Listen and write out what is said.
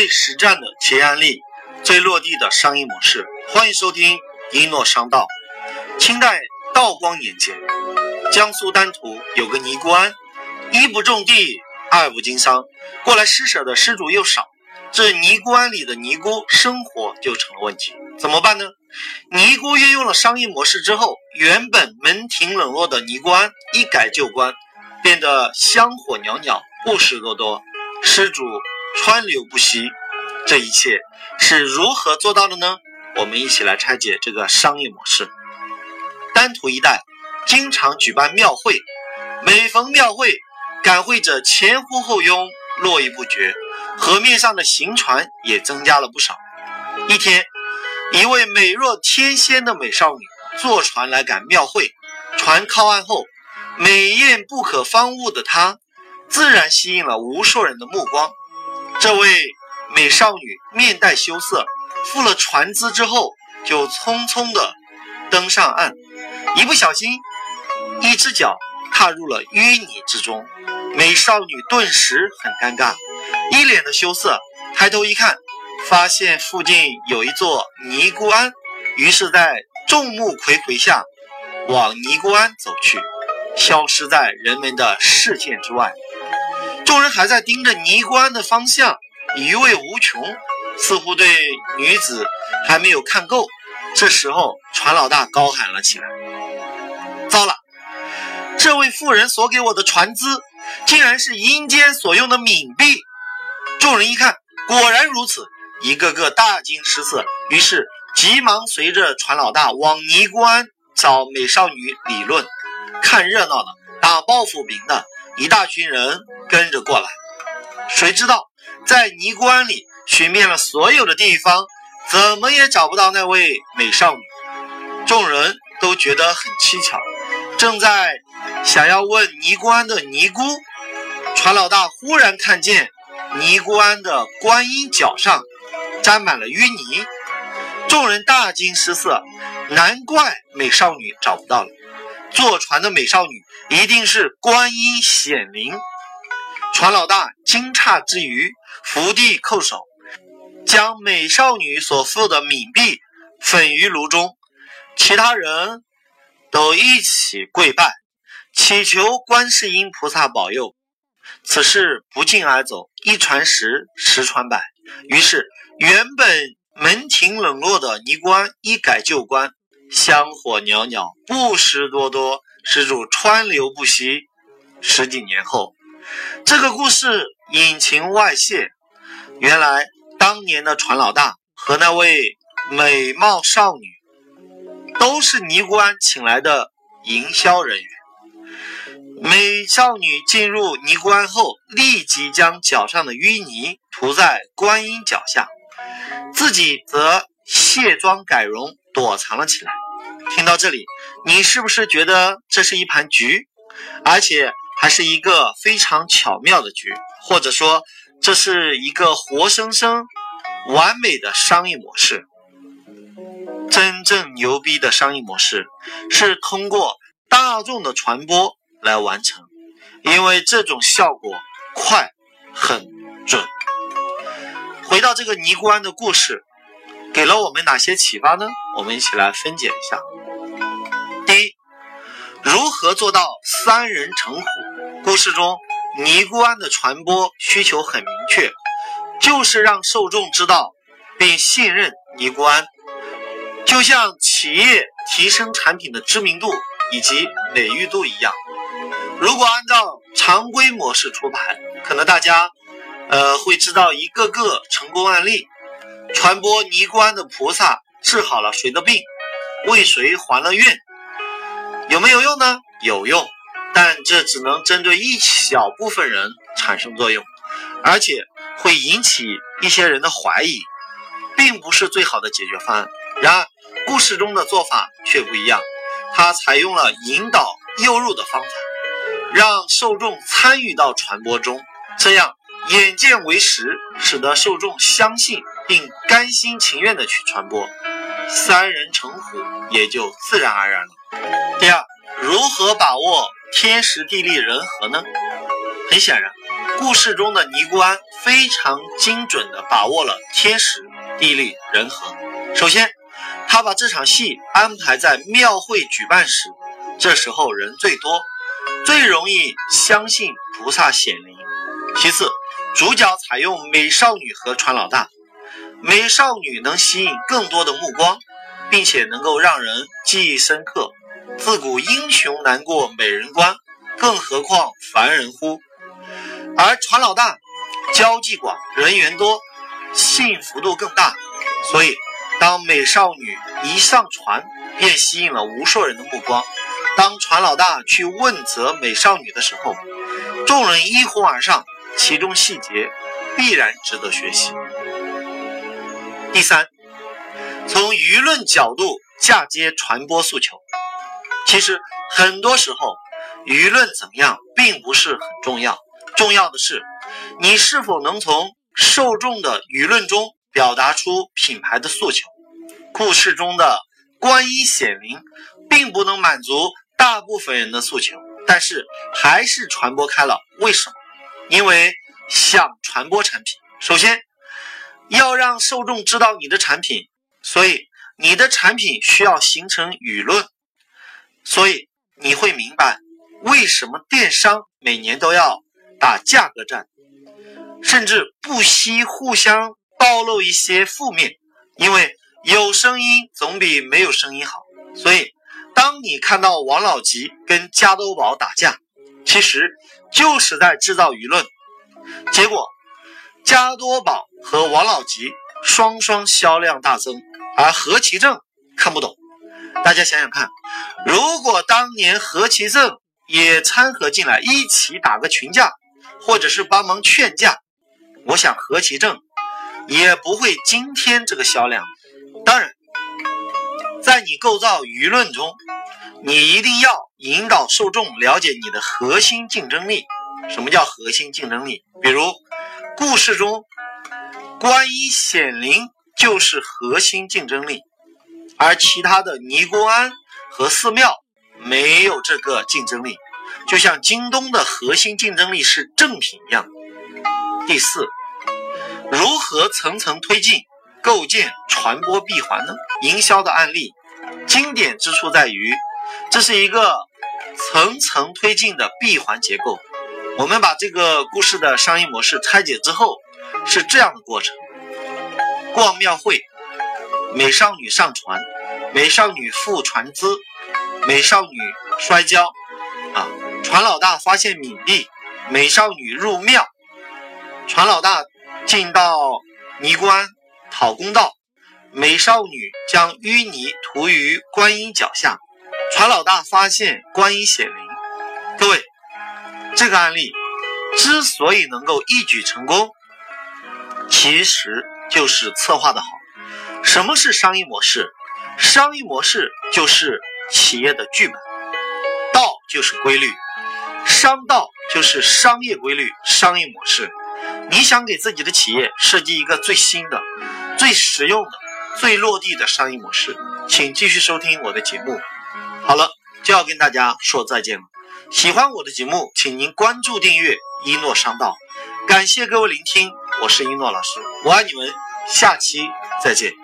最实战的企业案例，最落地的商业模式。欢迎收听一诺商道。清代道光年间，江苏丹徒有个尼姑庵，一不种地，二不经商，过来施舍的施主又少，这尼姑庵里的尼姑生活就成了问题。怎么办呢？尼姑运用了商业模式之后，原本门庭冷落的尼姑庵一改旧观，变得香火袅袅，故事多多，施主。川流不息，这一切是如何做到的呢？我们一起来拆解这个商业模式。丹徒一带经常举办庙会，每逢庙会，赶会者前呼后拥，络绎不绝，河面上的行船也增加了不少。一天，一位美若天仙的美少女坐船来赶庙会，船靠岸后，美艳不可方物的她，自然吸引了无数人的目光。这位美少女面带羞涩，付了船资之后，就匆匆的登上岸，一不小心，一只脚踏入了淤泥之中。美少女顿时很尴尬，一脸的羞涩，抬头一看，发现附近有一座尼姑庵，于是，在众目睽睽下，往尼姑庵走去，消失在人们的视线之外。众人还在盯着尼姑庵的方向，余味无穷，似乎对女子还没有看够。这时候，船老大高喊了起来：“糟了！这位妇人所给我的船资，竟然是阴间所用的冥币！”众人一看，果然如此，一个个大惊失色，于是急忙随着船老大往尼姑庵找美少女理论。看热闹的，打抱不平的。一大群人跟着过来，谁知道在尼姑庵里寻遍了所有的地方，怎么也找不到那位美少女。众人都觉得很蹊跷，正在想要问尼姑庵的尼姑，船老大忽然看见尼姑庵的观音脚上沾满了淤泥，众人大惊失色，难怪美少女找不到了。坐船的美少女一定是观音显灵。船老大惊诧之余，伏地叩首，将美少女所付的冥币粉于炉中。其他人都一起跪拜，祈求观世音菩萨保佑。此事不胫而走，一传十，十传百。于是，原本门庭冷落的尼姑庵一改旧观。香火袅袅，布施多多，施主川流不息。十几年后，这个故事隐情外泄，原来当年的船老大和那位美貌少女，都是尼姑庵请来的营销人员。美少女进入尼姑庵后，立即将脚上的淤泥涂在观音脚下，自己则卸妆改容。躲藏了起来。听到这里，你是不是觉得这是一盘局，而且还是一个非常巧妙的局？或者说，这是一个活生生、完美的商业模式？真正牛逼的商业模式是通过大众的传播来完成，因为这种效果快、很准。回到这个尼姑庵的故事。给了我们哪些启发呢？我们一起来分解一下。第一，如何做到三人成虎？故事中尼姑庵的传播需求很明确，就是让受众知道并信任尼姑庵，就像企业提升产品的知名度以及美誉度一样。如果按照常规模式出牌，可能大家呃会知道一个个成功案例。传播尼姑庵的菩萨治好了谁的病，为谁还了愿，有没有用呢？有用，但这只能针对一小部分人产生作用，而且会引起一些人的怀疑，并不是最好的解决方案。然而，故事中的做法却不一样，他采用了引导诱入的方法，让受众参与到传播中，这样眼见为实，使得受众相信。并甘心情愿的去传播，三人成虎也就自然而然了。第二，如何把握天时地利人和呢？很显然，故事中的尼姑庵非常精准地把握了天时、地利、人和。首先，他把这场戏安排在庙会举办时，这时候人最多，最容易相信菩萨显灵。其次，主角采用美少女和船老大，美少女能吸引更多的目光，并且能够让人记忆深刻。自古英雄难过美人关，更何况凡人乎？而船老大交际广，人缘多，吸引幅度更大，所以当美少女一上船，便吸引了无数人的目光。当船老大去问责美少女的时候，众人一哄而上，其中细节必然值得学习。第三，从舆论角度嫁接传播诉求。其实很多时候，舆论怎么样并不是很重要，重要的是你是否能从受众的舆论中表达出品牌的诉求。故事中的观音显灵，并不能满足大部分人的诉求，但是还是传播开了。为什么？因为想传播产品，首先要让受众知道你的产品，所以你的产品需要形成舆论。所以你会明白，为什么电商每年都要打价格战，甚至不惜互相暴露一些负面，因为有声音总比没有声音好。所以，当你看到王老吉跟加多宝打架，其实就是在制造舆论。结果，加多宝和王老吉双双销量大增，而何其正看不懂。大家想想看，如果当年何其正也掺和进来，一起打个群架，或者是帮忙劝架，我想何其正也不会今天这个销量。当然，在你构造舆论中，你一定要引导受众了解你的核心竞争力。什么叫核心竞争力？比如故事中观音显灵就是核心竞争力。而其他的尼姑庵和寺庙没有这个竞争力，就像京东的核心竞争力是正品一样。第四，如何层层推进构建传播闭环呢？营销的案例经典之处在于，这是一个层层推进的闭环结构。我们把这个故事的商业模式拆解之后，是这样的过程：逛庙会。美少女上船，美少女付船资，美少女摔跤，啊，船老大发现冥币，美少女入庙，船老大进到泥关讨公道，美少女将淤泥涂于观音脚下，船老大发现观音显灵。各位，这个案例之所以能够一举成功，其实就是策划的好。什么是商业模式？商业模式就是企业的剧本，道就是规律，商道就是商业规律、商业模式。你想给自己的企业设计一个最新的、最实用的、最落地的商业模式，请继续收听我的节目。好了，就要跟大家说再见了。喜欢我的节目，请您关注订阅一诺商道。感谢各位聆听，我是一诺老师，我爱你们，下期再见。